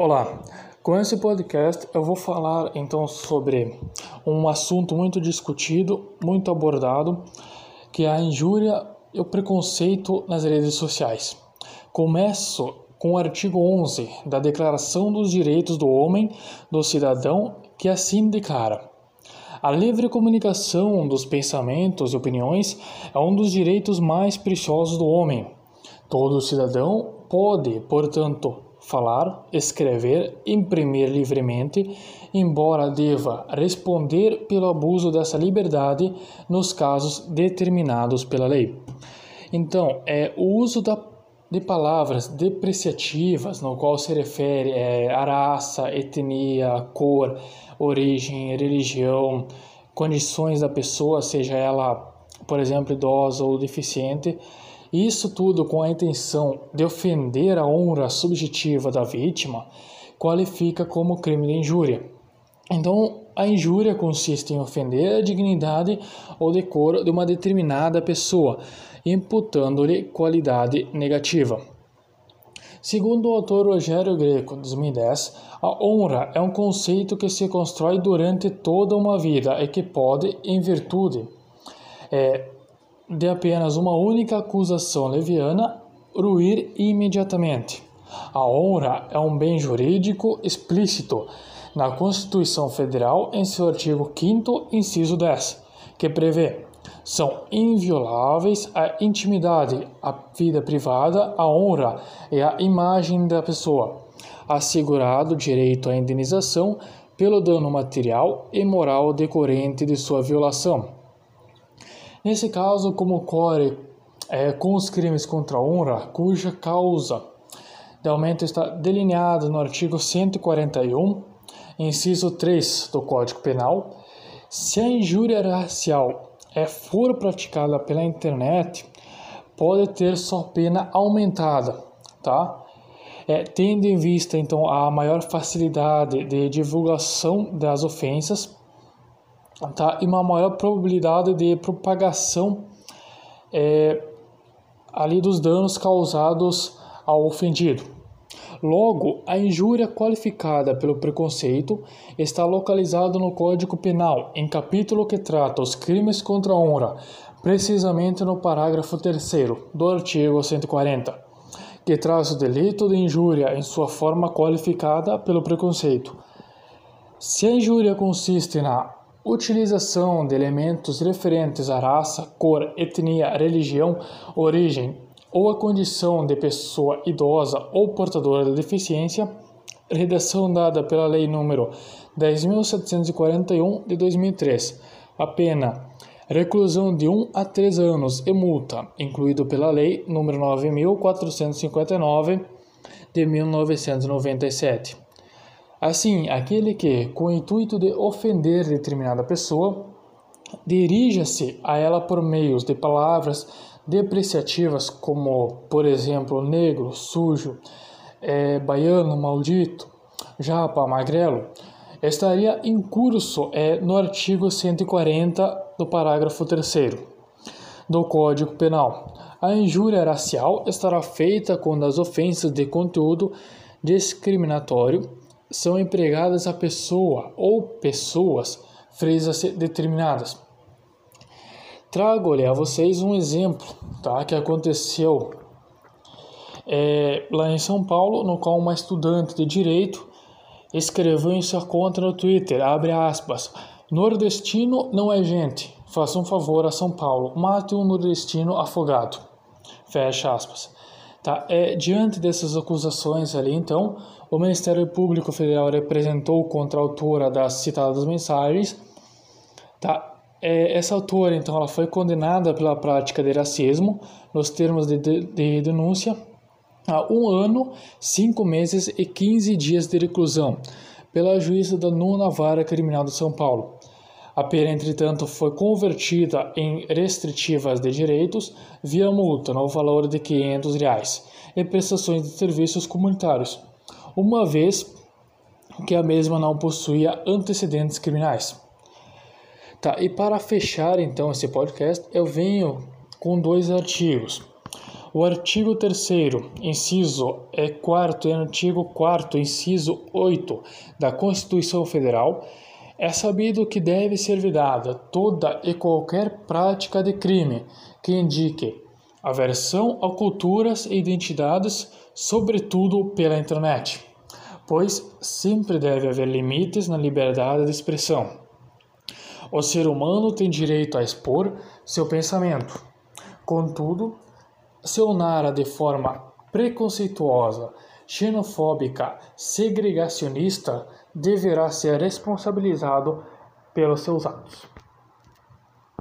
Olá, com esse podcast eu vou falar então sobre um assunto muito discutido, muito abordado, que é a injúria e o preconceito nas redes sociais. Começo com o artigo 11 da Declaração dos Direitos do Homem, do Cidadão, que assim declara: a livre comunicação dos pensamentos e opiniões é um dos direitos mais preciosos do homem. Todo cidadão pode, portanto, falar, escrever, imprimir livremente, embora deva responder pelo abuso dessa liberdade nos casos determinados pela lei. Então, é o uso da, de palavras depreciativas, no qual se refere é, a raça, etnia, cor, origem, religião, condições da pessoa, seja ela, por exemplo, idosa ou deficiente, isso tudo com a intenção de ofender a honra subjetiva da vítima, qualifica como crime de injúria. Então, a injúria consiste em ofender a dignidade ou decoro de uma determinada pessoa, imputando-lhe qualidade negativa. Segundo o autor Rogério Greco, 2010, a honra é um conceito que se constrói durante toda uma vida e que pode, em virtude é, de apenas uma única acusação leviana, ruir imediatamente. A honra é um bem jurídico explícito na Constituição Federal em seu artigo 5 inciso 10, que prevê são invioláveis a intimidade, a vida privada, a honra e a imagem da pessoa, assegurado direito à indenização pelo dano material e moral decorrente de sua violação Nesse caso, como ocorre é, com os crimes contra a honra, cuja causa de aumento está delineada no artigo 141, inciso 3 do Código Penal, se a injúria racial é, for praticada pela internet, pode ter sua pena aumentada, tá? É, tendo em vista então a maior facilidade de divulgação das ofensas, tá? e uma maior probabilidade de propagação é, ali dos danos causados ao ofendido. Logo, a injúria qualificada pelo preconceito está localizada no Código Penal, em capítulo que trata os crimes contra a honra, precisamente no parágrafo 3 do artigo 140, que traz o delito de injúria em sua forma qualificada pelo preconceito. Se a injúria consiste na utilização de elementos referentes à raça, cor, etnia, religião, origem ou a condição de pessoa idosa ou portadora de deficiência, redação dada pela Lei número 10.741 de 2003. A pena reclusão de 1 a 3 anos e multa, incluído pela Lei número 9.459 de 1997. Assim, aquele que, com o intuito de ofender determinada pessoa, dirija-se a ela por meios de palavras depreciativas como, por exemplo, negro, sujo, é, baiano, maldito, japa, magrelo, estaria em curso é, no artigo 140 do parágrafo 3 do Código Penal. A injúria racial estará feita quando as ofensas de conteúdo discriminatório são empregadas a pessoa ou pessoas frisas determinadas. Trago-lhe a vocês um exemplo tá, que aconteceu é, lá em São Paulo, no qual uma estudante de direito escreveu em sua conta no Twitter, abre aspas, nordestino não é gente, faça um favor a São Paulo, mate um nordestino afogado, fecha aspas. Tá? É, diante dessas acusações ali, então, o Ministério Público Federal representou contra a autora das citadas mensagens. Tá? É, essa autora, então, ela foi condenada pela prática de racismo, nos termos de, de, de denúncia, a um ano, cinco meses e 15 dias de reclusão, pela juíza da nona vara criminal de São Paulo. A pena, entretanto, foi convertida em restritivas de direitos via multa no valor de 500 reais, e prestações de serviços comunitários, uma vez que a mesma não possuía antecedentes criminais. Tá, e para fechar então esse podcast, eu venho com dois artigos. O artigo 3 inciso é 4 e artigo 4 inciso 8 da Constituição Federal, é sabido que deve ser vedada toda e qualquer prática de crime que indique aversão a culturas e identidades, sobretudo pela internet, pois sempre deve haver limites na liberdade de expressão. O ser humano tem direito a expor seu pensamento. Contudo, se o narra de forma preconceituosa, xenofóbica, segregacionista, deverá ser responsabilizado pelos seus atos.